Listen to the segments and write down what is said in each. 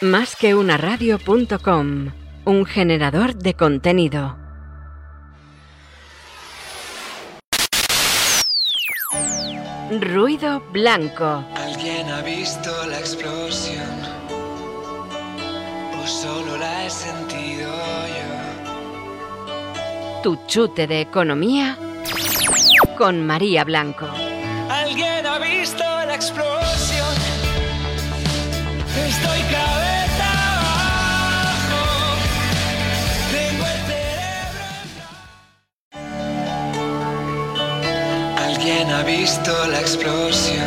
Más que una radio.com, un generador de contenido. Ruido blanco. ¿Alguien ha visto la explosión? ¿O solo la he sentido yo? Tu chute de economía con María Blanco. ¿Alguien ha visto la explosión?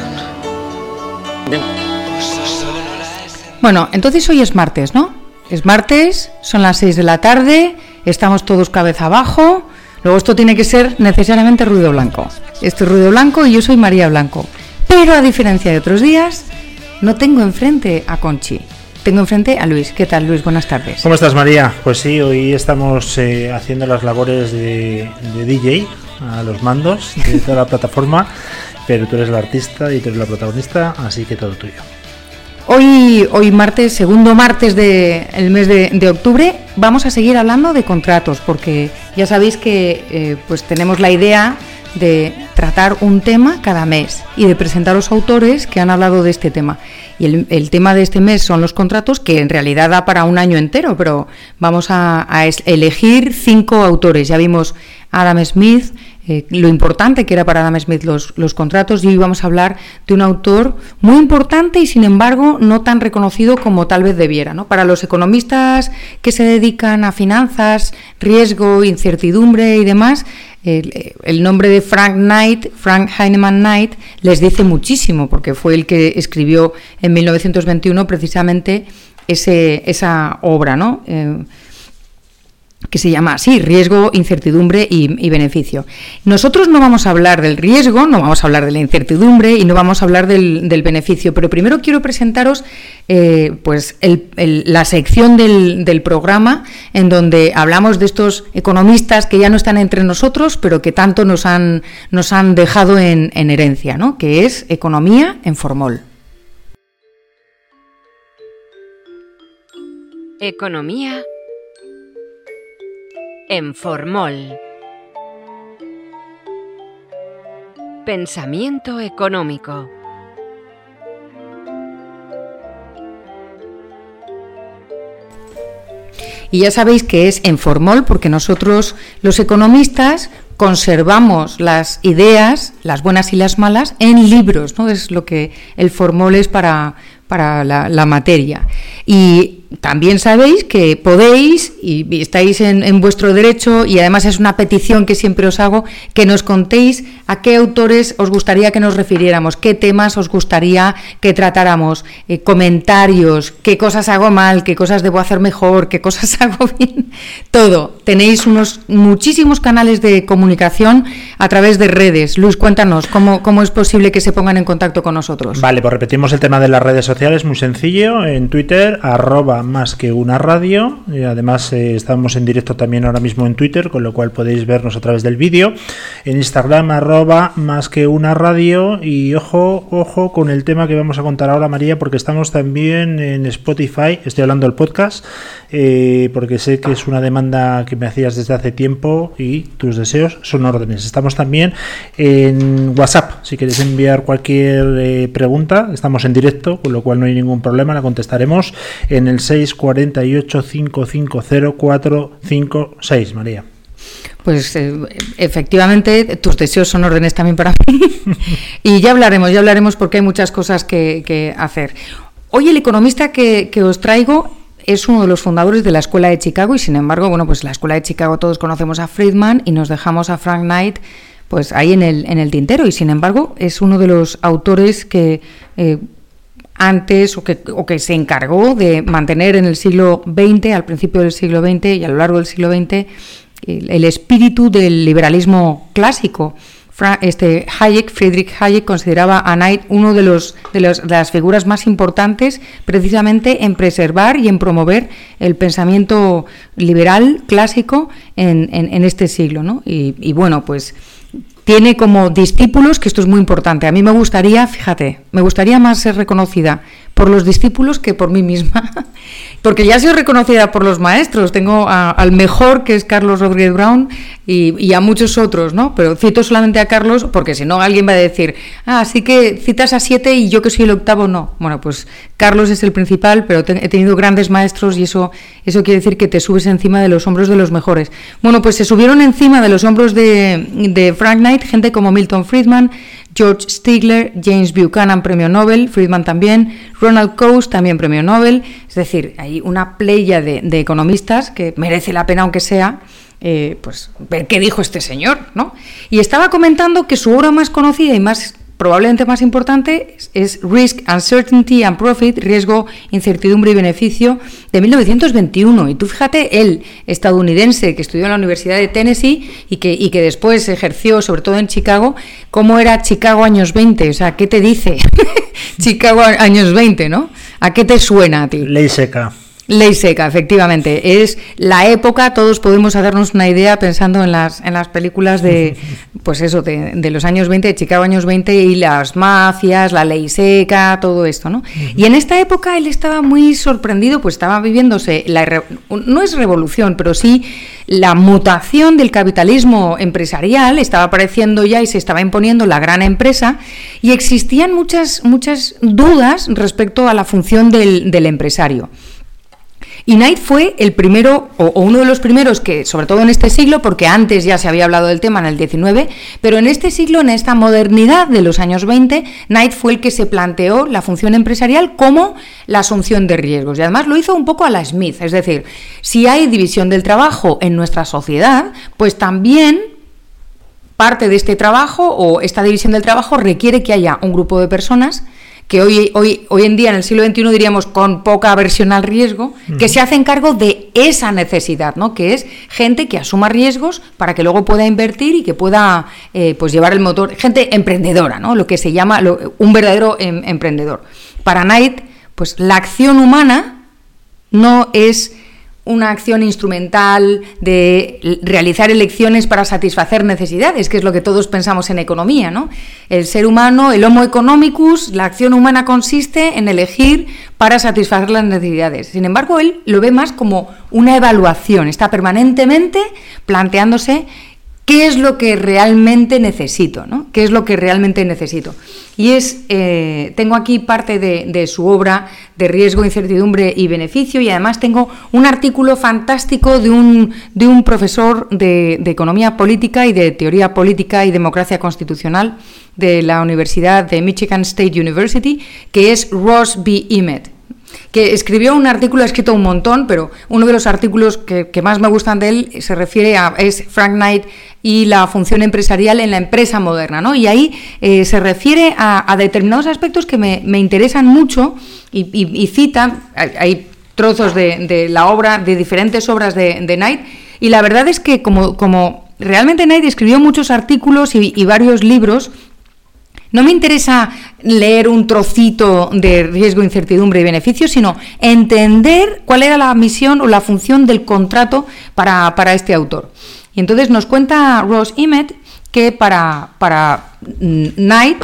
Bueno, entonces hoy es martes, ¿no? Es martes, son las 6 de la tarde, estamos todos cabeza abajo. Luego esto tiene que ser necesariamente ruido blanco. Esto es ruido blanco y yo soy María Blanco. Pero a diferencia de otros días, no tengo enfrente a Conchi. Tengo enfrente a Luis. ¿Qué tal, Luis? Buenas tardes. ¿Cómo estás, María? Pues sí, hoy estamos eh, haciendo las labores de, de DJ a los mandos de toda la plataforma, pero tú eres la artista y tú eres la protagonista, así que todo tuyo. Hoy, hoy martes, segundo martes del mes de, de octubre, vamos a seguir hablando de contratos, porque ya sabéis que eh, pues tenemos la idea de tratar un tema cada mes y de presentar los autores que han hablado de este tema. Y el, el tema de este mes son los contratos, que en realidad da para un año entero, pero vamos a, a elegir cinco autores. Ya vimos Adam Smith, eh, lo importante que era para Adam Smith los, contratos y hoy vamos a hablar de un autor muy importante y sin embargo no tan reconocido como tal vez debiera. ¿no? Para los economistas que se dedican a finanzas, riesgo, incertidumbre y demás, el, el nombre de Frank Knight, Frank Heinemann Knight, les dice muchísimo porque fue el que escribió en 1921 precisamente ese, esa obra, ¿no? Eh, que se llama así, riesgo, incertidumbre y, beneficio. Nosotros no vamos a hablar del riesgo, no vamos a hablar de la incertidumbre y no vamos a hablar del, beneficio, pero primero quiero presentaros eh, pues la sección del, del, programa en donde hablamos de estos economistas que ya no están entre nosotros, pero que tanto nos han, nos han dejado en, en herencia, ¿no? que es Economía en Formol. Economía en Formol. Pensamiento económico. Y ya sabéis que es en Formol porque nosotros los economistas conservamos las ideas, las buenas y las malas, en libros, ¿no? Es lo que el Formol es para, para la, la materia. Y también sabéis que podéis, y estáis en, en, vuestro derecho, y además es una petición que siempre os hago, que nos contéis a qué autores os gustaría que nos refiriéramos, qué temas os gustaría que tratáramos, eh, comentarios, qué cosas hago mal, qué cosas debo hacer mejor, qué cosas hago bien, todo. Tenéis unos muchísimos canales de comunicación a través de redes. Luis, cuéntanos, ¿cómo, cómo es posible que se pongan en contacto con nosotros? Vale, pues repetimos el tema de las redes sociales, muy sencillo, en Twitter, arroba más que una radio. Y además eh, estamos en directo también ahora mismo en Twitter, con lo cual podéis vernos a través del vídeo. En Instagram arroba más que una radio. Y ojo, ojo con el tema que vamos a contar ahora, María, porque estamos también en Spotify. Estoy hablando del podcast, eh, porque sé que es una demanda que me hacías desde hace tiempo y tus deseos son órdenes. Estamos también en WhatsApp. Si queréis enviar cualquier eh, pregunta, estamos en directo, con lo cual no hay ningún problema, la contestaremos en el 648 550 456, María. Pues eh, efectivamente tus deseos son órdenes también para mí. y ya hablaremos, ya hablaremos porque hay muchas cosas que, hacer. Hoy el economista que, que, os traigo es uno de los fundadores de la Escuela de Chicago y sin embargo, bueno, pues la Escuela de Chicago todos conocemos a Friedman y nos dejamos a Frank Knight pues ahí en el, en el tintero y sin embargo es uno de los autores que... Eh, antes o que, o que, se encargó de mantener en el siglo XX, al principio del siglo XX y a lo largo del siglo XX, el, espíritu del liberalismo clásico. Este Hayek, Friedrich Hayek, consideraba a Knight uno de, los, de, las figuras más importantes precisamente en preservar y en promover el pensamiento liberal clásico en, en, este siglo. ¿no? Y bueno, pues tiene como discípulos, que esto es muy importante. A mí me gustaría, fíjate, me gustaría más ser reconocida por los discípulos que por mí misma. porque ya ha sido reconocida por los maestros. Tengo al mejor, que es Carlos Rodríguez Brown, y, a muchos otros, ¿no? Pero cito solamente a Carlos, porque si no alguien va a decir, ah, así que citas a siete y yo que soy el octavo, no. Bueno, pues Carlos es el principal, pero he tenido grandes maestros y eso, eso quiere decir que te subes encima de los hombros de los mejores. Bueno, pues se subieron encima de los hombros de, de Frank Knight gente como Milton Friedman, George Stigler, James Buchanan, premio Nobel, Friedman también, Ronald Coase, también premio Nobel. Es decir, hay una playa de, economistas que merece la pena, aunque sea, eh, pues ver qué dijo este señor, ¿no? Y estaba comentando que su obra más conocida y más probablemente más importante es Risk, Uncertainty and Profit, Riesgo, Incertidumbre y Beneficio, de 1921. Y tú fíjate, él, estadounidense, que estudió en la Universidad de Tennessee y que, y que después ejerció, sobre todo en Chicago, ¿cómo era Chicago años 20? O sea, ¿qué te dice Chicago años 20, no? ¿A qué te suena a ti? Ley seca. Ley seca, efectivamente. Es la época, todos podemos hacernos una idea pensando en las, en las películas de, pues eso, de, de los años 20, de Chicago años 20 y las mafias, la ley seca, todo esto, ¿no? Y en esta época él estaba muy sorprendido, pues estaba viviéndose, la, no es revolución, pero sí la mutación del capitalismo empresarial, estaba apareciendo ya y se estaba imponiendo la gran empresa y existían muchas, muchas dudas respecto a la función del, del empresario. Y Knight fue el primero, o, uno de los primeros que, sobre todo en este siglo, porque antes ya se había hablado del tema en el 19, pero en este siglo, en esta modernidad de los años 20, Knight fue el que se planteó la función empresarial como la asunción de riesgos. Y además lo hizo un poco a la Smith, es decir, si hay división del trabajo en nuestra sociedad, pues también parte de este trabajo o esta división del trabajo requiere que haya un grupo de personas que hoy, hoy, hoy en día, en el siglo XXI, diríamos con poca aversión al riesgo, que se hacen cargo de esa necesidad, ¿no? que es gente que asuma riesgos para que luego pueda invertir y que pueda eh, pues llevar el motor, gente emprendedora, ¿no? lo que se llama un verdadero em, emprendedor. Para Knight, pues la acción humana no es una acción instrumental de realizar elecciones para satisfacer necesidades, que es lo que todos pensamos en economía, ¿no? El ser humano, el homo economicus, la acción humana consiste en elegir para satisfacer las necesidades. Sin embargo, él lo ve más como una evaluación, está permanentemente planteándose qué es lo que realmente necesito, ¿no? ¿Qué es lo que realmente necesito? Y es, eh, tengo aquí parte de, su obra de riesgo, incertidumbre y beneficio, y además tengo un artículo fantástico de un, de un profesor de, de economía política y de teoría política y democracia constitucional de la Universidad de Michigan State University, que es Ross B. Emmett que escribió un artículo, ha escrito un montón, pero uno de los artículos que, más me gustan de él se refiere a es Frank Knight y la función empresarial en la empresa moderna, ¿no? Y ahí eh, se refiere a, determinados aspectos que me, interesan mucho y, cita, hay trozos de, la obra, de diferentes obras de, Knight, y la verdad es que como, como realmente Knight escribió muchos artículos y varios libros, no me interesa leer un trocito de riesgo, incertidumbre y beneficio, sino entender cuál era la misión o la función del contrato para, este autor. Y entonces nos cuenta Ross Emmett que para, para Knight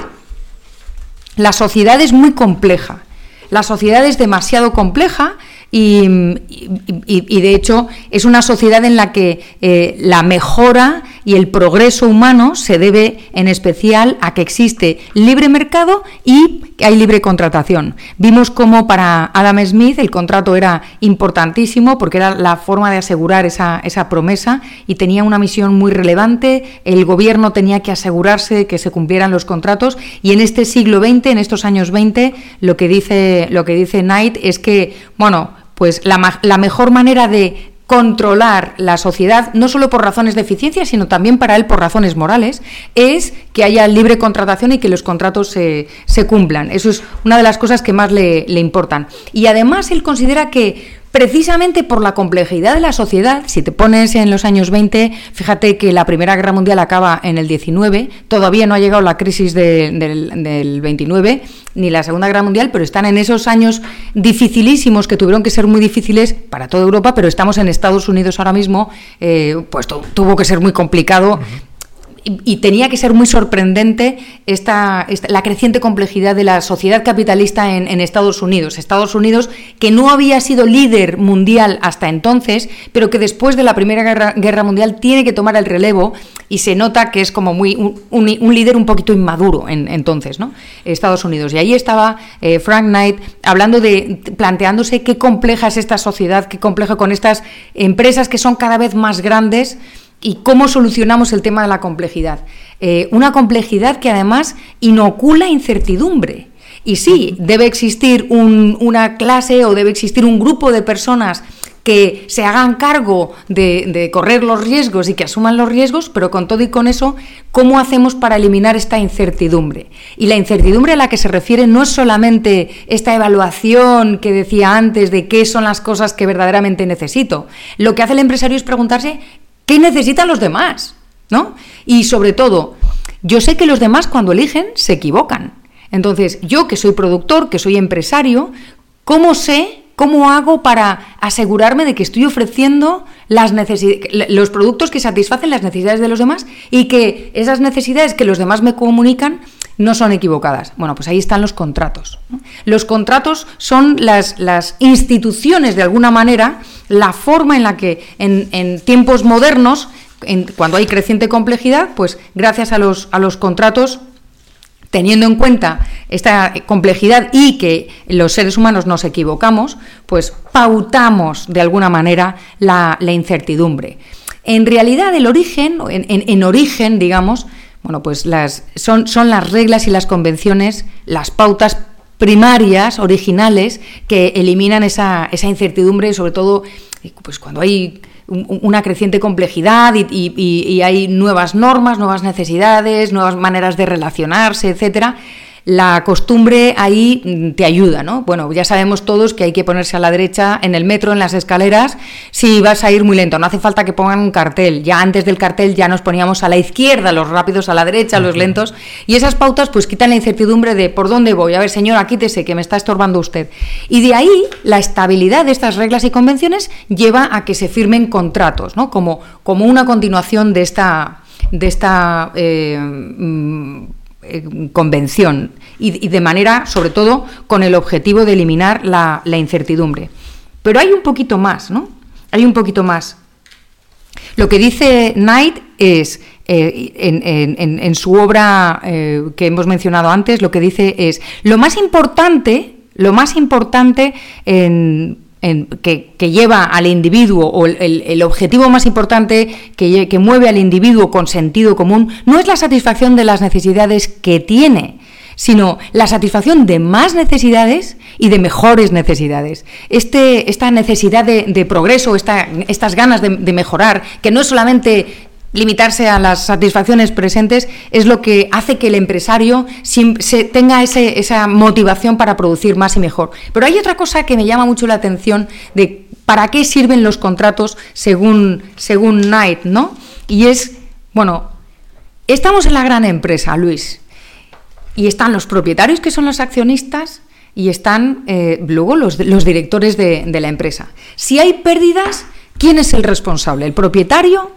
la sociedad es muy compleja. La sociedad es demasiado compleja y, de hecho es una sociedad en la que eh, la mejora y el progreso humano se debe en especial a que existe libre mercado y hay libre contratación. Vimos cómo para Adam Smith el contrato era importantísimo porque era la forma de asegurar esa, esa promesa y tenía una misión muy relevante. El gobierno tenía que asegurarse de que se cumplieran los contratos y en este siglo XX, en estos años 20, lo que dice, lo que dice Knight es que, bueno, pues la, la mejor manera de controlar la sociedad, no solo por razones de eficiencia, sino también para él por razones morales, es que haya libre contratación y que los contratos se, cumplan. Eso es una de las cosas que más le, le importan. Y además él considera que precisamente por la complejidad de la sociedad, si te pones en los años 20, fíjate que la Primera Guerra Mundial acaba en el 19, todavía no ha llegado la crisis del, del, 29, ni la Segunda Guerra Mundial, pero están en esos años dificilísimos que tuvieron que ser muy difíciles para toda Europa, pero estamos en Estados Unidos ahora mismo, eh, pues tuvo que ser muy complicado y, tenía que ser muy sorprendente esta, la creciente complejidad de la sociedad capitalista en, Estados Unidos. Estados Unidos que no había sido líder mundial hasta entonces, pero que después de la Primera Guerra, Mundial tiene que tomar el relevo y se nota que es como muy un, líder un poquito inmaduro en, entonces, ¿no? Estados Unidos. Y ahí estaba eh, Frank Knight hablando de, planteándose qué compleja es esta sociedad, qué compleja con estas empresas que son cada vez más grandes y cómo solucionamos el tema de la complejidad. Eh, una complejidad que además inocula incertidumbre. Y sí, debe existir una clase o debe existir un grupo de personas que se hagan cargo de, correr los riesgos y que asuman los riesgos, pero con todo y con eso, ¿cómo hacemos para eliminar esta incertidumbre? Y la incertidumbre a la que se refiere no es solamente esta evaluación que decía antes de qué son las cosas que verdaderamente necesito. Lo que hace el empresario es preguntarse ¿Qué necesitan los demás? ¿No? Y sobre todo, yo sé que los demás cuando eligen se equivocan. Entonces, yo que soy productor, que soy empresario, ¿cómo sé, cómo hago para asegurarme de que estoy ofreciendo los productos que satisfacen las necesidades de los demás y que esas necesidades que los demás me comunican no son equivocadas. Bueno, pues ahí están los contratos. Los contratos son las, las, instituciones, de alguna manera, la forma en la que en, tiempos modernos, cuando hay creciente complejidad, pues gracias a los, a los contratos teniendo en cuenta esta complejidad y que los seres humanos nos equivocamos, pues pautamos de alguna manera la, incertidumbre. En realidad, el origen, en origen, digamos, bueno, pues las, son, son las reglas y las convenciones, las pautas primarias, originales, que eliminan esa, esa incertidumbre, sobre todo pues cuando hay una creciente complejidad y, y, hay nuevas normas, nuevas necesidades, nuevas maneras de relacionarse, etcétera la costumbre ahí mm, te ayuda, ¿no? Bueno, ya sabemos todos que hay que ponerse a la derecha en el metro, en las escaleras, si vas a ir muy lento. No hace falta que pongan un cartel. Ya antes del cartel ya nos poníamos a la izquierda, los rápidos a la derecha, los lentos. Y esas pautas pues quitan la incertidumbre de por dónde voy. A ver, señora, quítese, que me está estorbando usted. Y de ahí la estabilidad de estas reglas y convenciones lleva a que se firmen contratos, ¿no? Como, como una continuación de esta de esta eh, mm, eh, convención y, de manera, sobre todo, con el objetivo de eliminar la, incertidumbre. Pero hay un poquito más, ¿no? Hay un poquito más. Lo que dice Knight es, eh, en, su obra eh, que hemos mencionado antes, lo que dice es, lo más importante, lo más importante en que, lleva al individuo, o el, objetivo más importante que, que, mueve al individuo con sentido común, no es la satisfacción de las necesidades que tiene, sino la satisfacción de más necesidades y de mejores necesidades. Este, esta necesidad de, progreso, esta, estas ganas de mejorar, que no es solamente limitarse a las satisfacciones presentes es lo que hace que el empresario tenga esa motivación para producir más y mejor. Pero hay otra cosa que me llama mucho la atención de para qué sirven los contratos según, según Knight, ¿no? Y es, bueno, estamos en la gran empresa, Luis, y están los propietarios que son los accionistas y están eh, luego los, los directores de, de la empresa. Si hay pérdidas, ¿quién es el responsable? ¿El propietario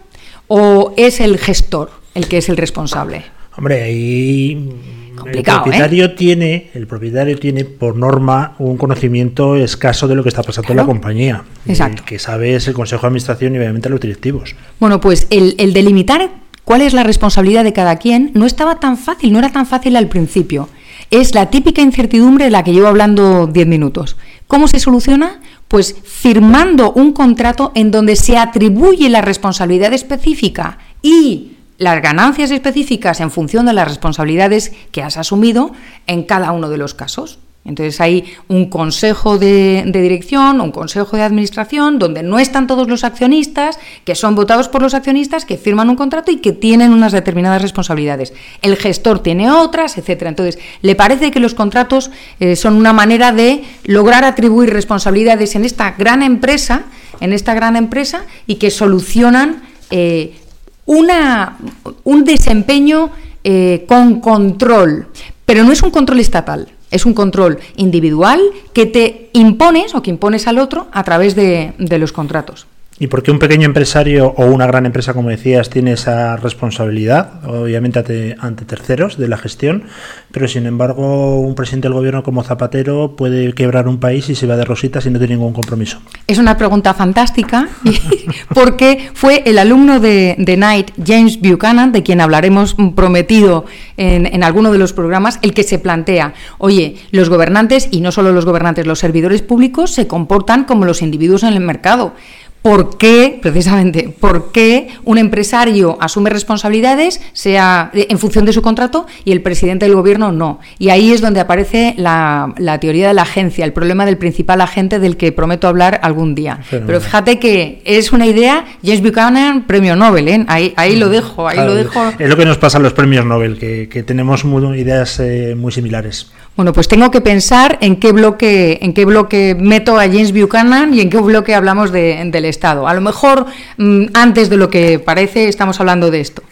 o es el gestor el que es el responsable? Hombre, ahí el propietario ¿eh? tiene, el propietario tiene por norma un conocimiento escaso de lo que está pasando en la compañía. Exacto. El que sabe es el consejo de administración y obviamente los directivos. Bueno, pues el, el delimitar cuál es la responsabilidad de cada quien no estaba tan fácil, no era tan fácil al principio. Es la típica incertidumbre de la que llevo hablando 10 minutos. ¿Cómo se soluciona? Pues firmando un contrato en donde se atribuye la responsabilidad específica y las ganancias específicas en función de las responsabilidades que has asumido en cada uno de los casos. Entonces hay un consejo de, dirección, un consejo de administración, donde no están todos los accionistas, que son votados por los accionistas, que firman un contrato y que tienen unas determinadas responsabilidades. El gestor tiene otras, etcétera. Entonces, ¿le parece que los contratos eh, son una manera de lograr atribuir responsabilidades en esta gran empresa, en esta gran empresa, y que solucionan eh, una, un desempeño eh, con control? Pero no es un control estatal es un control individual que te impones o que impones al otro a través de, los contratos. ¿Y por qué un pequeño empresario o una gran empresa, como decías, tiene esa responsabilidad, obviamente ante, terceros de la gestión, pero sin embargo un presidente del gobierno como Zapatero puede quebrar un país y se va de rositas y no tiene ningún compromiso? Es una pregunta fantástica porque fue el alumno de, Knight, James Buchanan, de quien hablaremos prometido en, en alguno de los programas, el que se plantea, oye, los gobernantes, y no solo los gobernantes, los servidores públicos se comportan como los individuos en el mercado. ¿Por qué, precisamente, por qué un empresario asume responsabilidades sea en función de su contrato y el presidente del gobierno no? Y ahí es donde aparece la, teoría de la agencia, el problema del principal agente del que prometo hablar algún día. Pero fíjate que es una idea, James Buchanan, premio Nobel, ¿eh? ahí, ahí lo dejo, ahí lo dejo. Es lo que nos pasa a los premios Nobel, que, tenemos ideas eh, muy similares. Bueno, pues tengo que pensar en qué bloque, en qué bloque meto a James Buchanan y en qué bloque hablamos de, del Estado. A lo mejor mm, antes de lo que parece estamos hablando de esto.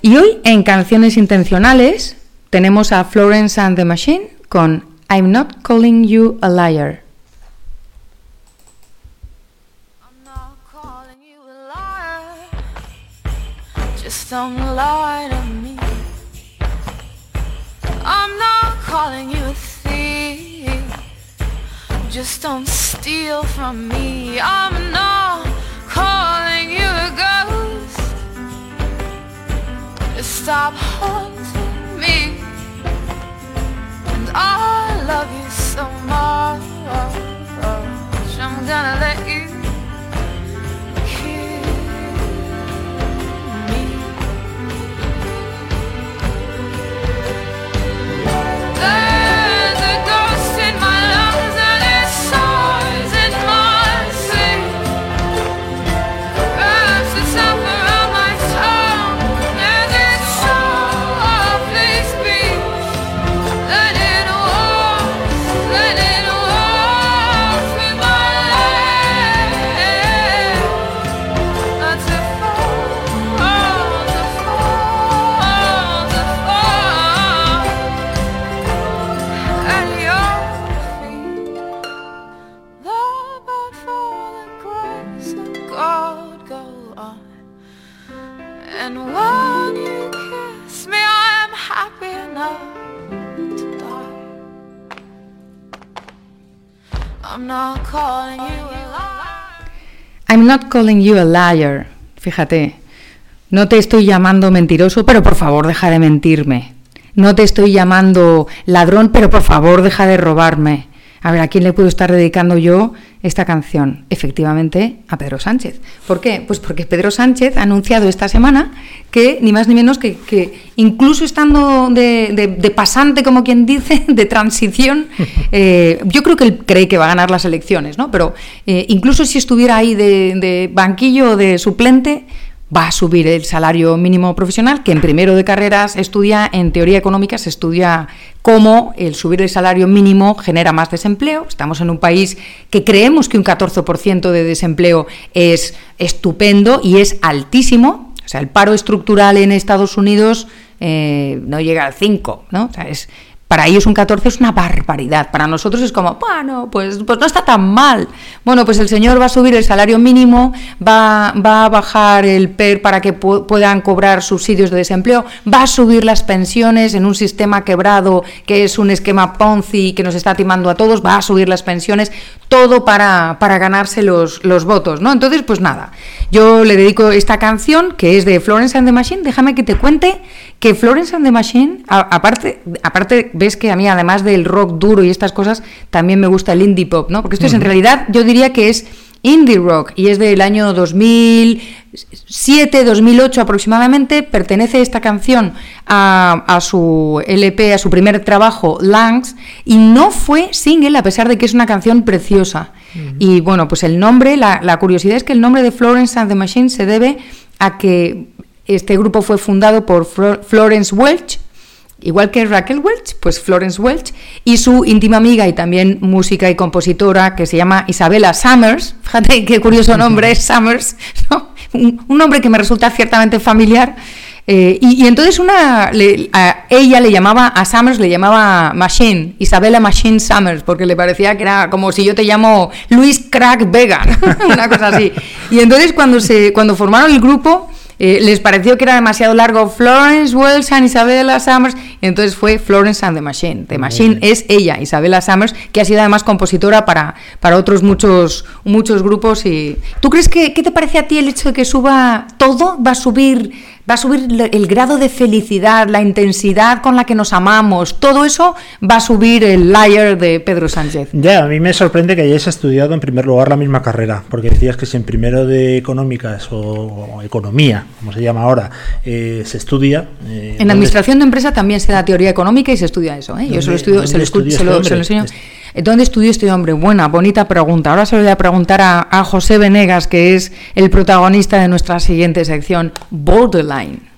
Y hoy en Canciones Intencionales tenemos a Florence and the Machine con I'm Not Calling You a Liar. I'm not calling you a liar. Just don't lie to me. I'm not calling you a thief. Just don't steal from me. I'm not Stop haunting me. And I love you so much. I'm gonna let you I'm not calling you a liar. Fíjate, no te estoy llamando mentiroso, pero por favor deja de mentirme. No te estoy llamando ladrón, pero por favor deja de robarme. A ver, ¿a quién le puedo estar dedicando yo esta canción? Efectivamente, a Pedro Sánchez. ¿Por qué? Pues porque Pedro Sánchez ha anunciado esta semana que, ni más ni menos que, incluso estando de, pasante, como quien dice, de transición, eh, yo creo que él cree que va a ganar las elecciones, ¿no? Pero eh, incluso si estuviera ahí de, de banquillo o de suplente, va a subir el salario mínimo profesional, que en primero de carreras estudia, en teoría económica, se estudia cómo el subir el salario mínimo genera más desempleo. Estamos en un país que creemos que un 14% de desempleo es estupendo y es altísimo. O sea, el paro estructural en Estados Unidos eh, no llega al 5, ¿no? O sea, es, para ellos un 14 es una barbaridad. Para nosotros es como, bueno, pues, pues no está tan mal. Bueno, pues el señor va a subir el salario mínimo, va, va a bajar el PER para que puedan cobrar subsidios de desempleo, va a subir las pensiones en un sistema quebrado que es un esquema Ponzi que nos está timando a todos, va a subir las pensiones, todo para, para ganarse los, los votos, ¿no? Entonces, pues nada, yo le dedico esta canción que es de Florence and the Machine, déjame que te cuente que Florence and the Machine, aparte, aparte ves que a mí además del rock duro y estas cosas, también me gusta el indie pop, ¿no? Porque esto es en realidad, yo diría que es indie rock y es del año 2007, 2008 aproximadamente. Pertenece esta canción a, su LP, a su primer trabajo, Langs, y no fue single a pesar de que es una canción preciosa. Y bueno, pues el nombre, la, la curiosidad es que el nombre de Florence and the Machine se debe a que este grupo fue fundado por Florence Welch, igual que Raquel Welch, pues Florence Welch, y su íntima amiga y también música y compositora que se llama Isabella Summers. Fíjate qué curioso nombre es Summers, un, nombre que me resulta ciertamente familiar. Eh, y, entonces una, a ella le llamaba, a Summers le llamaba Machine, Isabella Machine Summers, porque le parecía que era como si yo te llamo Luis Crack Vega, una cosa así. Y entonces cuando, se, cuando formaron el grupo, eh, les pareció que era demasiado largo Florence Wells and Isabella Summers, y entonces fue Florence and the Machine. The Machine es ella, Isabella Summers, que ha sido además compositora para, para otros muchos, muchos grupos. Y... ¿Tú crees que, qué te parece a ti el hecho de que suba todo? ¿Va a subir va a subir el grado de felicidad, la intensidad con la que nos amamos, todo eso va a subir el liar de Pedro Sánchez. Ya, a mí me sorprende que hayáis estudiado en primer lugar la misma carrera, porque decías que si en primero de económicas o, economía, como se llama ahora, eh, se estudia... Eh, en administración de empresa también se da teoría económica y se estudia eso, ¿eh? Yo se lo, estudio, se lo, se lo enseño. ¿Dónde estudió este hombre? Buena, bonita pregunta. Ahora se lo voy a preguntar a, José Venegas, que es el protagonista de nuestra siguiente sección, Borderline.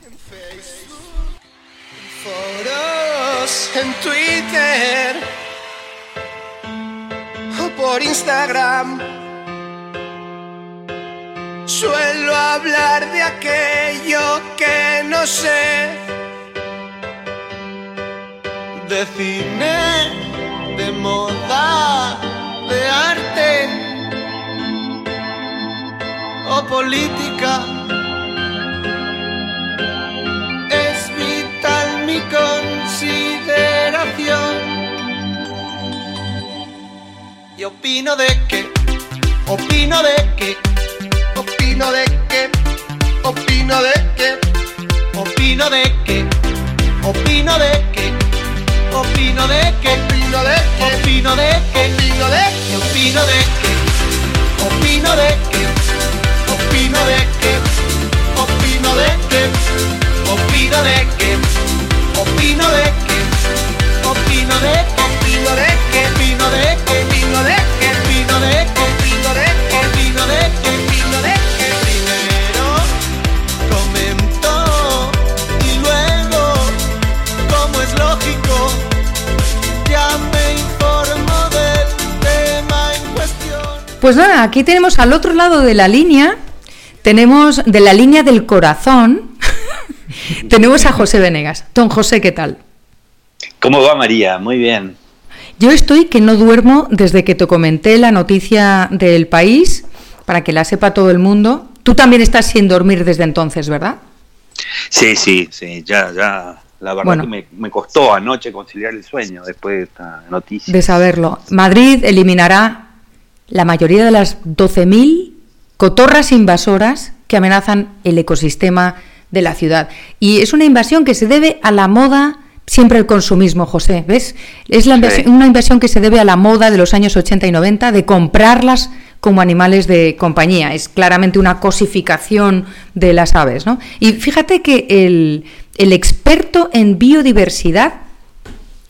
en Twitter o por Instagram. Suelo hablar de aquello que no sé. De cine de moda, de arte o política. Es vital mi consideración. Y opino de que, opino de que, opino de que, opino de que, opino de que, opino de que opino de que, opino de que, opino de que, opino de que, opino de que, opino de que, opino de que, opino de que, opino de que, opino de que, opino de que, opino de que, opino de que, opino de que, opino de Pues nada, aquí tenemos al otro lado de la línea, tenemos de la línea del corazón, tenemos a José Venegas. Don José, ¿qué tal? ¿Cómo va María? Muy bien. Yo estoy que no duermo desde que te comenté la noticia del país, para que la sepa todo el mundo. Tú también estás sin dormir desde entonces, ¿verdad? Sí, sí, sí, ya, ya. La verdad que me, me, costó anoche conciliar el sueño después de esta noticia. De saberlo. Madrid eliminará la mayoría de las 12.000 cotorras invasoras que amenazan el ecosistema de la ciudad. Y es una invasión que se debe a la moda, siempre el consumismo, José, ¿ves? Es una invasión que se debe a la moda de los años 80 y 90 de comprarlas como animales de compañía. Es claramente una cosificación de las aves, ¿no? Y fíjate que el, el experto en biodiversidad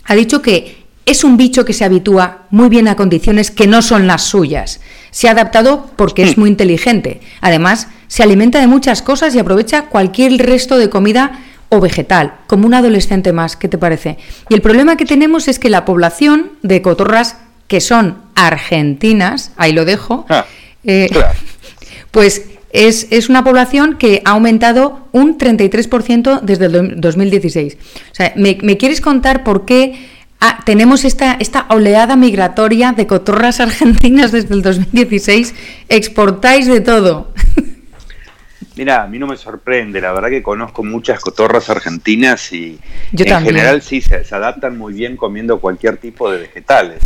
ha dicho que es un bicho que se habitúa muy bien a condiciones que no son las suyas. Se ha adaptado porque es hmm. muy inteligente. Además, se alimenta de muchas cosas y aprovecha cualquier resto de comida o vegetal, como un adolescente más. ¿Qué te parece? Y el problema que tenemos es que la población de cotorras que son argentinas, ahí lo dejo, ah, eh, pues es, es, una población que ha aumentado un 33% desde el 2016. O sea, ¿me, ¿me quieres contar por qué Ah, tenemos esta, esta oleada migratoria de cotorras argentinas desde el 2016. Exportáis de todo. Mira, a mí no me sorprende, la verdad que conozco muchas cotorras argentinas y en general sí se, adaptan muy bien comiendo cualquier tipo de vegetales.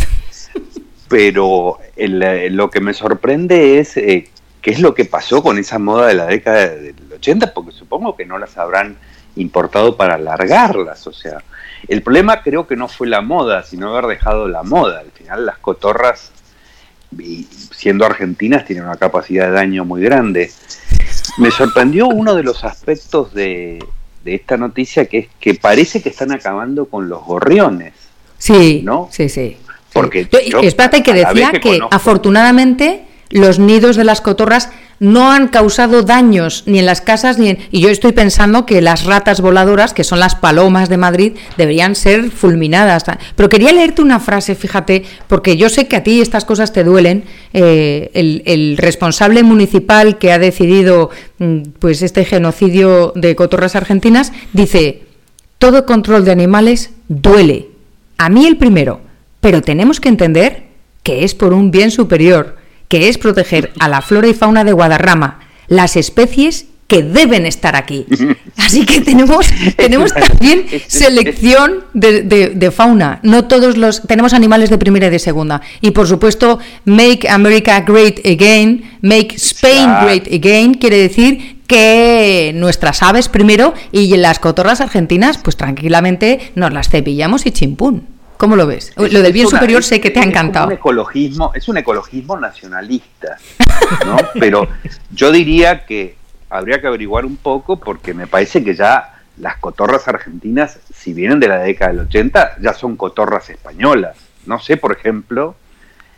Pero eh, lo que me sorprende es eh, qué es lo que pasó con esa moda de la década del 80, porque supongo que no las habrán importado para alargarlas, o sea, el problema creo que no fue la moda, sino haber dejado la moda. Al final las cotorras siendo argentinas tienen una capacidad de daño muy grande. Me sorprendió uno de los aspectos de, esta noticia que es que parece que están acabando con los gorriones. Sí, ¿no? Sí, sí. Porque espérate que decía que, afortunadamente los nidos de las cotorras no han causado daños ni en las casas ni en... Y yo estoy pensando que las ratas voladoras, que son las palomas de Madrid, deberían ser fulminadas. Pero quería leerte una frase, fíjate, porque yo sé que a ti estas cosas te duelen. Eh, el, el, responsable municipal que ha decidido mm, pues este genocidio de cotorras argentinas dice, todo control de animales duele. A mí el primero, pero tenemos que entender que es por un bien superior que es proteger a la flora y fauna de Guadarrama, las especies que deben estar aquí. Así que tenemos, tenemos también selección de, fauna. No todos los. Tenemos animales de primera y de segunda. Y por supuesto, Make America Great Again, Make Spain Great Again, quiere decir que nuestras aves primero y las cotorras argentinas, pues tranquilamente nos las cepillamos y chimpún. ¿Cómo lo ves? lo del bien superior sé que te ha encantado. Es un ecologismo, es un ecologismo nacionalista, ¿no? Pero yo diría que habría que averiguar un poco porque me parece que ya las cotorras argentinas, si vienen de la década del 80, ya son cotorras españolas. No sé, por ejemplo,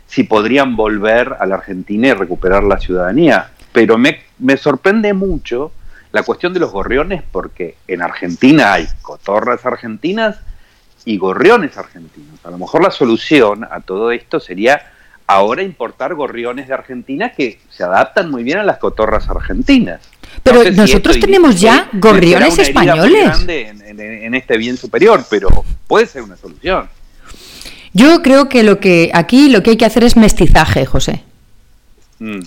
si podrían volver a la Argentina y recuperar la ciudadanía. Pero me, me sorprende mucho la cuestión de los gorriones porque en Argentina hay cotorras argentinas y gorriones argentinos. A lo mejor la solución a todo esto sería ahora importar gorriones de Argentina que se adaptan muy bien a las cotorras argentinas. Pero nosotros tenemos ya gorriones españoles. en, este bien superior, pero puede ser una solución. Yo creo que lo que aquí lo que hay que hacer es mestizaje, José. Mm.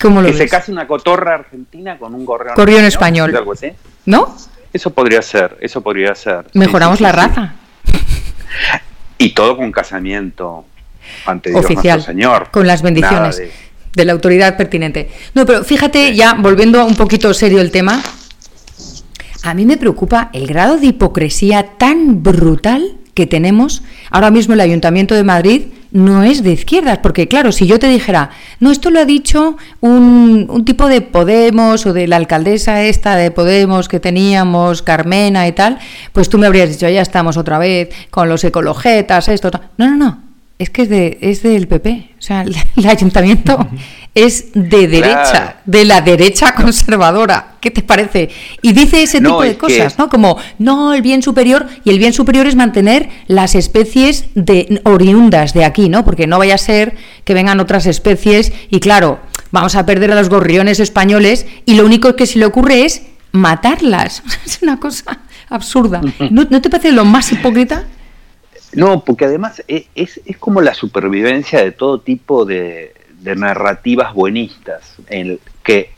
¿Cómo lo que se case una cotorra argentina con un gorrión, gorrión español. ¿No? Eso podría ser, eso podría ser. Mejoramos la raza. Y todo con casamiento ante Dios Oficial, Señor. Con las bendiciones de... la autoridad pertinente. No, pero fíjate, ya volviendo un poquito serio el tema, a mí me preocupa el grado de hipocresía tan brutal que tenemos ahora mismo el Ayuntamiento de Madrid no es de izquierdas, porque claro, si yo te dijera, no, esto lo ha dicho un, un, tipo de Podemos o de la alcaldesa esta de Podemos que teníamos, Carmena y tal, pues tú me habrías dicho, ya estamos otra vez con los ecologetas, esto. No, no, no, es que es, de, es del PP, o sea, el, ayuntamiento es de derecha, de la derecha conservadora. ¿Qué te parece? Y dice ese tipo de cosas, ¿no? Como, no, el bien superior, y el bien superior es mantener las especies de oriundas de aquí, ¿no? Porque no vaya a ser que vengan otras especies y claro, vamos a perder a los gorriones españoles y lo único que se le ocurre es matarlas. es una cosa absurda. ¿No, ¿No te parece lo más hipócrita? No, porque además e, es, es, como la supervivencia de todo tipo de, narrativas buenistas, en que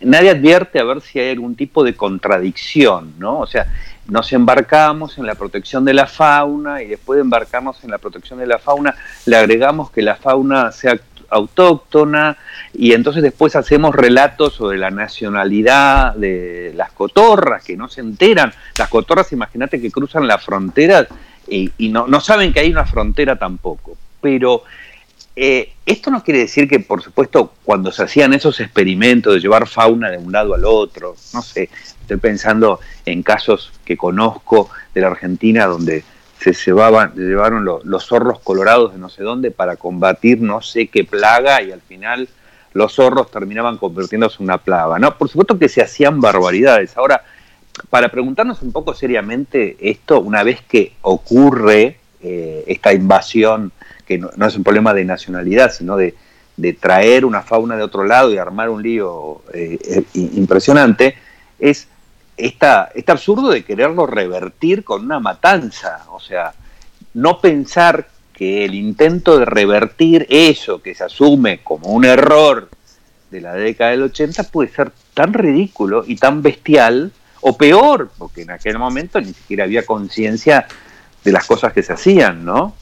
nadie advierte a ver si hay algún tipo de contradicción, ¿no? O sea, nos embarcamos en la protección de la fauna y después de embarcarnos en la protección de la fauna le agregamos que la fauna sea autóctona y entonces después hacemos relatos sobre la nacionalidad de las cotorras que no se enteran. Las cotorras, imagínate que cruzan la frontera y, no, no, saben que hay una frontera tampoco. Pero eh, esto no quiere decir que, por supuesto, cuando se hacían esos experimentos de llevar fauna de un lado al otro, no sé, estoy pensando en casos que conozco de la Argentina donde se llevaban, llevaron los zorros colorados de no sé dónde para combatir no sé qué plaga y al final los zorros terminaban convirtiéndose en una plaga. ¿no? Por supuesto que se hacían barbaridades. Ahora, para preguntarnos un poco seriamente esto, una vez que ocurre eh, esta invasión, que no, es un problema de nacionalidad, sino de, traer una fauna de otro lado y armar un lío eh, eh, impresionante, es esta, este absurdo de quererlo revertir con una matanza. O sea, no pensar que el intento de revertir eso que se asume como un error de la década del 80 puede ser tan ridículo y tan bestial o peor, porque en aquel momento ni siquiera había conciencia de las cosas que se hacían, ¿no?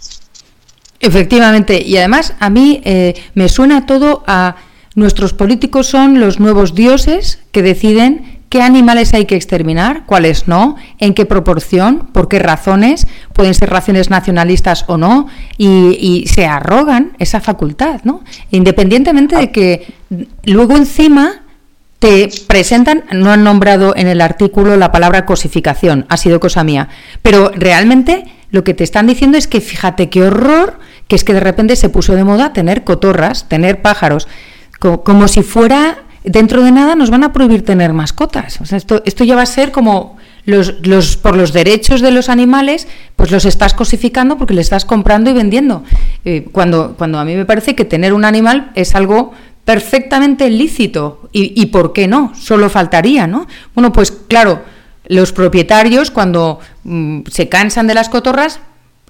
Efectivamente, y además a mí eh, me suena todo a nuestros políticos son los nuevos dioses que deciden qué animales hay que exterminar, cuáles no, en qué proporción, por qué razones, pueden ser razones nacionalistas o no, y, se arrogan esa facultad, ¿no? Independientemente de que luego encima te presentan, no han nombrado en el artículo la palabra cosificación, ha sido cosa mía, pero realmente lo que te están diciendo es que fíjate qué horror, que es que de repente se puso de moda tener cotorras, tener pájaros, como si fuera dentro de nada nos van a prohibir tener mascotas. O sea, esto, esto ya va a ser como los, los, por los derechos de los animales, pues los estás cosificando porque le estás comprando y vendiendo. Eh, cuando, cuando a mí me parece que tener un animal es algo perfectamente lícito. Y, por qué no? Solo faltaría, ¿no? Bueno, pues claro, los propietarios cuando mm, se cansan de las cotorras,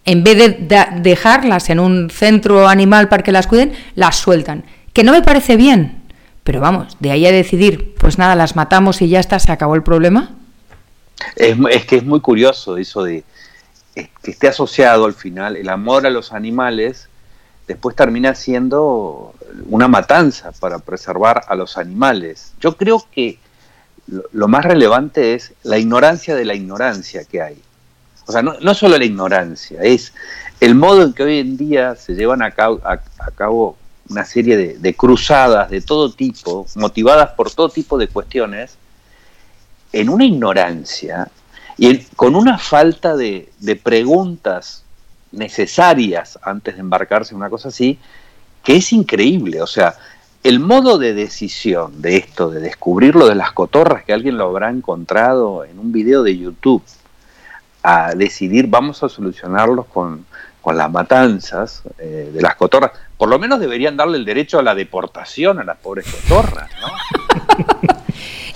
en vez de dejarlas en un centro animal para que las cuiden, las sueltan. Que no me parece bien, pero vamos, de ahí a decidir, pues nada, las matamos y ya está, se acabó el problema. Es, que es muy curioso eso de que esté asociado al final el amor a los animales, después termina siendo una matanza para preservar a los animales. Yo creo que lo, más relevante es la ignorancia de la ignorancia que hay. O sea, no, solo la ignorancia, es el modo en que hoy en día se llevan a cabo una serie de, cruzadas de todo tipo, motivadas por todo tipo de cuestiones, en una ignorancia y con una falta de, preguntas necesarias antes de embarcarse en una cosa así, que es increíble. O sea, el modo de decisión de esto, de descubrir lo de las cotorras, que alguien lo habrá encontrado en un video de YouTube, a decidir vamos a solucionarlos con, con las matanzas eh, de las cotorras, por lo menos deberían darle el derecho a la deportación a las pobres cotorras, ¿no?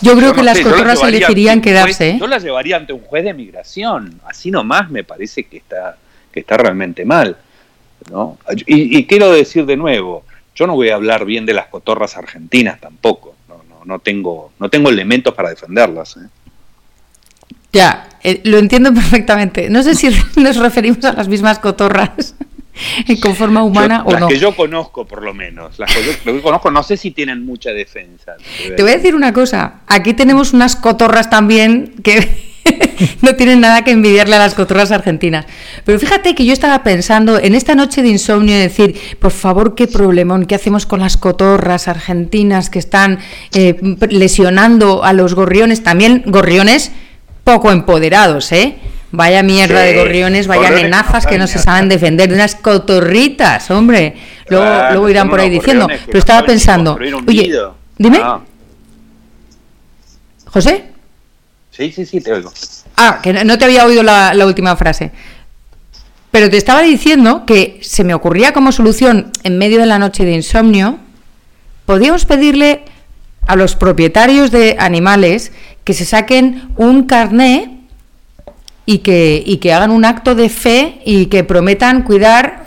Yo creo que las cotorras elegirían quedarse. ¿eh? Yo las llevaría ante un juez de migración, así nomás me parece que está, que está realmente mal. ¿no? Y, quiero decir de nuevo, yo no voy a hablar bien de las cotorras argentinas tampoco, no, no, no, tengo, no tengo elementos para defenderlas. ¿eh? Ya, eh, lo entiendo perfectamente. No sé si nos referimos a las mismas cotorras con forma humana o no. Las que yo conozco, por lo menos. Las que yo, conozco, no sé si tienen mucha defensa. Te voy a decir una cosa. Aquí tenemos unas cotorras también que no tienen nada que envidiarle a las cotorras argentinas. Pero fíjate que yo estaba pensando en esta noche de insomnio decir, por favor, qué problemón, ¿qué hacemos con las cotorras argentinas que están eh, lesionando a los gorriones? También gorriones poco empoderados, ¿eh? Vaya mierda de gorriones, vaya amenazas que no se saben defender, de unas cotorritas, hombre. Luego, irán por ahí diciendo. Pero estaba pensando, oye, dime. Ah. ¿José? Sí, sí, sí, te oigo. Ah, que no te había oído la, la última frase. Pero te estaba diciendo que se me ocurría como solución en medio de la noche de insomnio, podíamos pedirle a los propietarios de animales que se saquen un carné y que, y que hagan un acto de fe y que prometan cuidar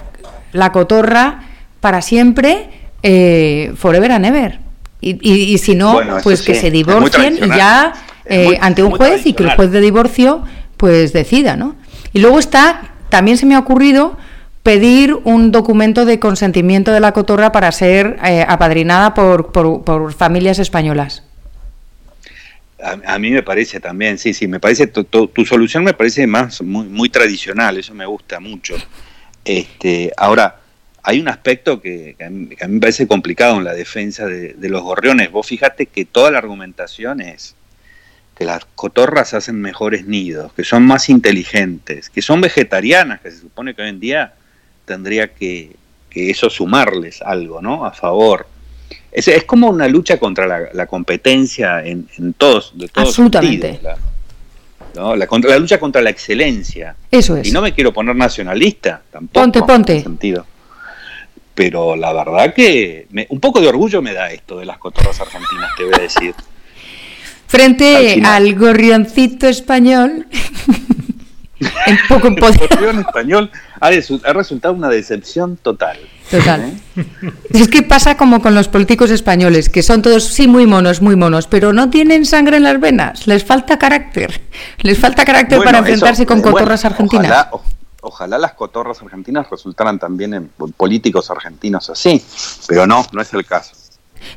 la cotorra para siempre, eh, forever and ever. Y, y, si no, pues que se divorcien y ya eh, ante un juez y que el juez de divorcio pues decida, ¿no? Y luego está, también se me ha ocurrido pedir un documento de consentimiento de la cotorra para ser eh, apadrinada por, por, familias españolas. A, mí me parece también, sí, sí, me parece, tu, tu, solución me parece más muy, muy, tradicional, eso me gusta mucho. Este, ahora, hay un aspecto que, a mí, me parece complicado en la defensa de, de los gorriones. Vos fíjate que toda la argumentación es que las cotorras hacen mejores nidos, que son más inteligentes, que son vegetarianas, que se supone que hoy en día tendría que, eso sumarles algo, ¿no? A favor. Es, es como una lucha contra la, competencia en, todos, de todos Absolutamente. la, contra, la lucha contra la excelencia. Eso es. Y no me quiero poner nacionalista tampoco. Ponte, ponte. sentido. Pero la verdad que un poco de orgullo me da esto de las cotorras argentinas, te voy a decir. Frente al gorrioncito español, poco en español ha, resultado una decepción total. Total. ¿Eh? Es que pasa como con los políticos españoles, que son todos, sí, muy monos, muy monos, pero no tienen sangre en las venas, les falta carácter. Les falta carácter para enfrentarse con cotorras argentinas. Ojalá, las cotorras argentinas resultaran también en políticos argentinos así, pero no, no es el caso.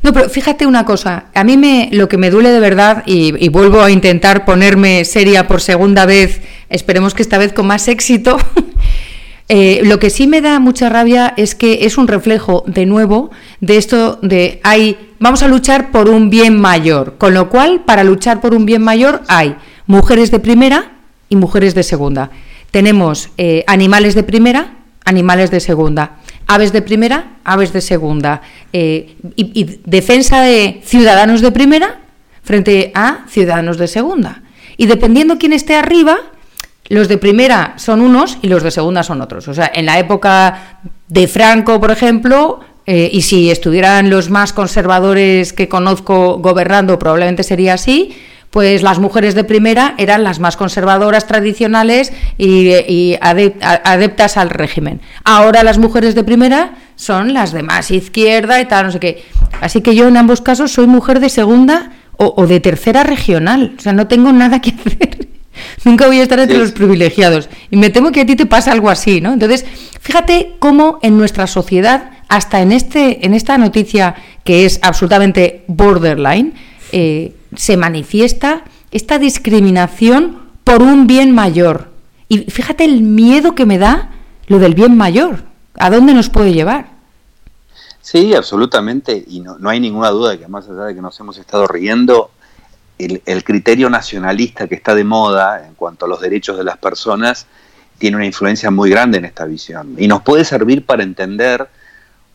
No, pero fíjate una cosa, a mí me, lo que me duele de verdad, y, vuelvo a intentar ponerme seria por segunda vez, esperemos que esta vez con más éxito, eh, lo que sí me da mucha rabia es que es un reflejo, de nuevo, de esto de hay, vamos a luchar por un bien mayor, con lo cual, para luchar por un bien mayor hay mujeres de primera y mujeres de segunda. Tenemos eh, animales de primera, animales de segunda. Aves de primera, aves de segunda, eh, y, defensa de ciudadanos de primera frente a ciudadanos de segunda. Y dependiendo quién esté arriba, los de primera son unos y los de segunda son otros. O sea, en la época de Franco, por ejemplo, eh, y si estuvieran los más conservadores que conozco gobernando, probablemente sería así, pues las mujeres de primera eran las más conservadoras, tradicionales y, adeptas al régimen. Ahora las mujeres de primera son las de más izquierda y tal, no sé qué. Así que yo en ambos casos soy mujer de segunda o, de tercera regional. O sea, no tengo nada que hacer. Nunca voy a estar entre los privilegiados. Y me temo que a ti te pasa algo así, ¿no? Entonces, fíjate cómo en nuestra sociedad, hasta en, este, en esta noticia que es absolutamente borderline, eh, se manifiesta esta discriminación por un bien mayor. Y fíjate el miedo que me da lo del bien mayor. ¿A dónde nos puede llevar? Sí, absolutamente. Y no, hay ninguna duda de que más allá de que nos hemos estado riendo, el, el, criterio nacionalista que está de moda en cuanto a los derechos de las personas tiene una influencia muy grande en esta visión. Y nos puede servir para entender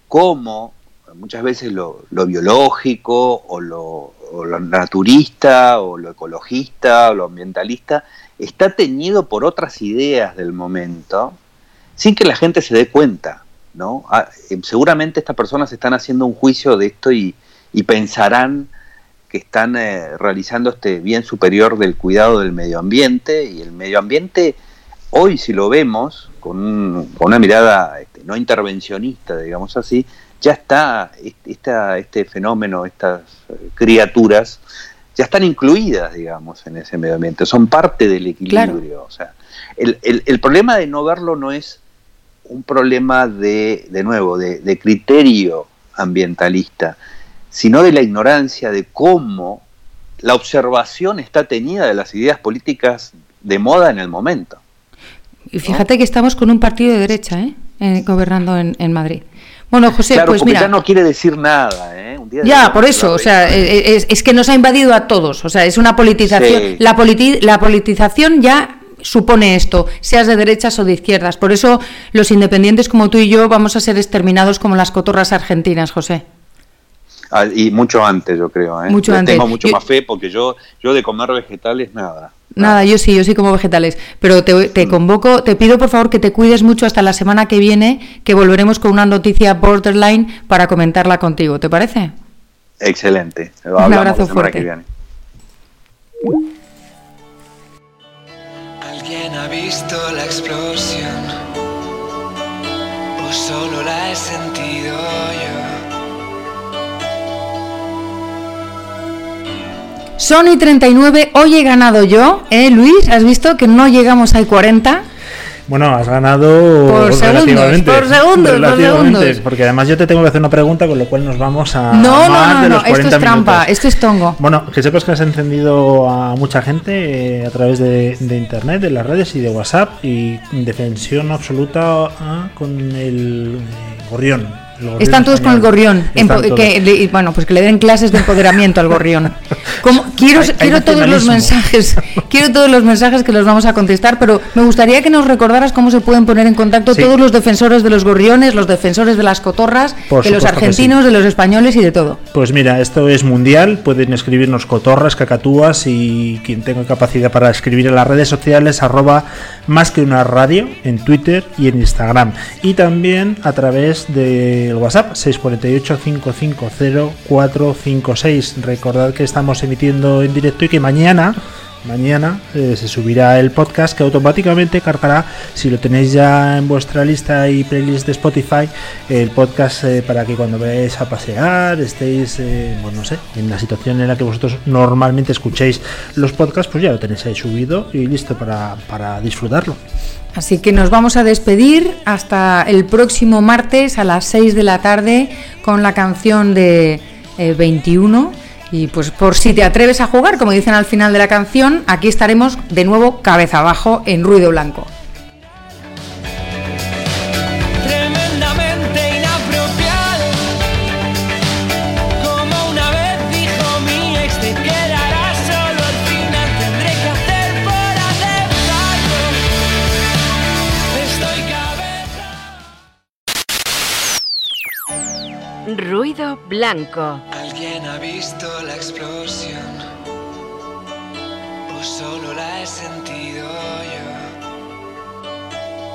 cómo muchas veces lo, biológico o lo, naturista o lo ecologista o lo ambientalista está teñido por otras ideas del momento sin que la gente se dé cuenta. ¿no? Ah, eh, seguramente estas personas están haciendo un juicio de esto y, pensarán que están eh, realizando este bien superior del cuidado del medio ambiente y el medio ambiente hoy si lo vemos con, una mirada este, no intervencionista, digamos así, ya está este fenómeno, estas eh, criaturas, ya están incluidas, digamos, en ese medio ambiente, son parte del equilibrio. O sea, el, problema de no verlo no es un problema de, de nuevo, de, criterio ambientalista, sino de la ignorancia de cómo la observación está tenida de las ideas políticas de moda en el momento. Y fíjate que estamos con un partido de derecha, ¿eh? eh gobernando en, en Madrid. Bueno, José, pues mira. ya no quiere decir nada, ¿eh? ya, por eso, o sea, eh, es, que nos ha invadido a todos, o sea, es una politización. La, la politización ya supone esto, seas de derechas o de izquierdas. Por eso los independientes como tú y yo vamos a ser exterminados como las cotorras argentinas, José. Ah, y mucho antes, yo creo. ¿eh? Mucho antes. Tengo mucho más fe porque yo, yo de comer vegetales, nada. Nada, yo sí, yo sí como vegetales. Pero te, convoco, te pido por favor que te cuides mucho hasta la semana que viene, que volveremos con una noticia borderline para comentarla contigo. ¿Te parece? Excelente. Un abrazo fuerte. ¿Alguien ha visto la explosión? ¿O solo la he sentido yo? Sony 39, hoy he ganado yo, ¿eh, Luis? ¿Has visto que no llegamos al 40? Bueno, has ganado por segundos, por segundos, porque además yo te tengo que hacer una pregunta, con lo cual nos vamos a no, más no, no, no, esto es trampa, esto es tongo. Bueno, que sepas que has encendido a mucha gente eh, a través de, internet, de las redes y de WhatsApp y defensión absoluta ah, con el eh, Están todos con el gorrión. Que, bueno, pues que le den clases de empoderamiento al gorrión. quiero quiero todos los mensajes, quiero todos los mensajes que los vamos a contestar, pero me gustaría que nos recordaras cómo se pueden poner en contacto todos los defensores de los gorriones, los defensores de las cotorras, de los argentinos, de los españoles y de todo. Pues mira, esto es mundial, pueden escribirnos cotorras, cacatúas y quien tenga capacidad para escribir en las redes sociales arroba más que una radio en Twitter y en Instagram y también a través de el WhatsApp 648-550-456. Recordad que estamos emitiendo en directo y que mañana mañana eh, se subirá el podcast que automáticamente cargará si lo tenéis ya en vuestra lista y playlist de Spotify el podcast eh, para que cuando vayáis a pasear estéis eh, no sé en la situación en la que vosotros normalmente escuchéis los podcasts pues ya lo tenéis ahí subido y listo para, para disfrutarlo Así que nos vamos a despedir hasta el próximo martes a las 6 de la tarde con la canción de 21. Y pues por si te atreves a jugar, como dicen al final de la canción, aquí estaremos de nuevo cabeza abajo en ruido blanco. Ruido blanco. ¿Alguien ha visto la explosión? ¿O solo la he sentido yo?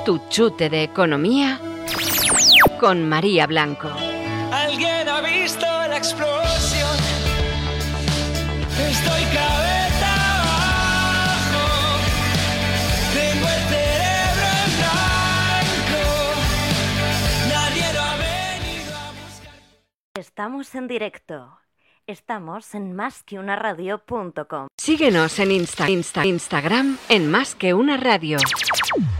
Tu chute de economía con María Blanco. ¿Alguien ha visto la explosión? Estoy Estamos en directo. Estamos en másqueunaradio.com. Síguenos en Insta, Insta, Instagram en Más que una radio.